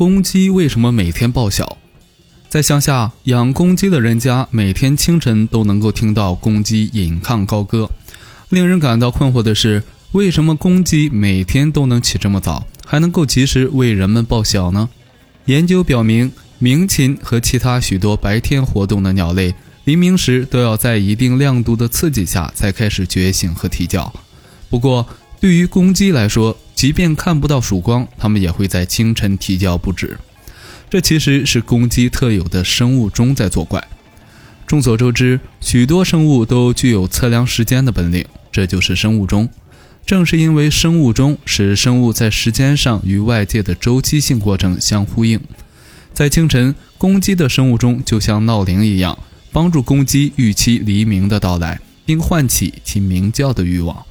公鸡为什么每天报晓？在乡下养公鸡的人家，每天清晨都能够听到公鸡引吭高歌。令人感到困惑的是，为什么公鸡每天都能起这么早，还能够及时为人们报晓呢？研究表明，鸣禽和其他许多白天活动的鸟类，黎明时都要在一定亮度的刺激下才开始觉醒和啼叫。不过，对于公鸡来说，即便看不到曙光，它们也会在清晨啼叫不止。这其实是公鸡特有的生物钟在作怪。众所周知，许多生物都具有测量时间的本领，这就是生物钟。正是因为生物钟使生物在时间上与外界的周期性过程相呼应，在清晨，公鸡的生物钟就像闹铃一样，帮助公鸡预期黎明的到来，并唤起其鸣叫的欲望。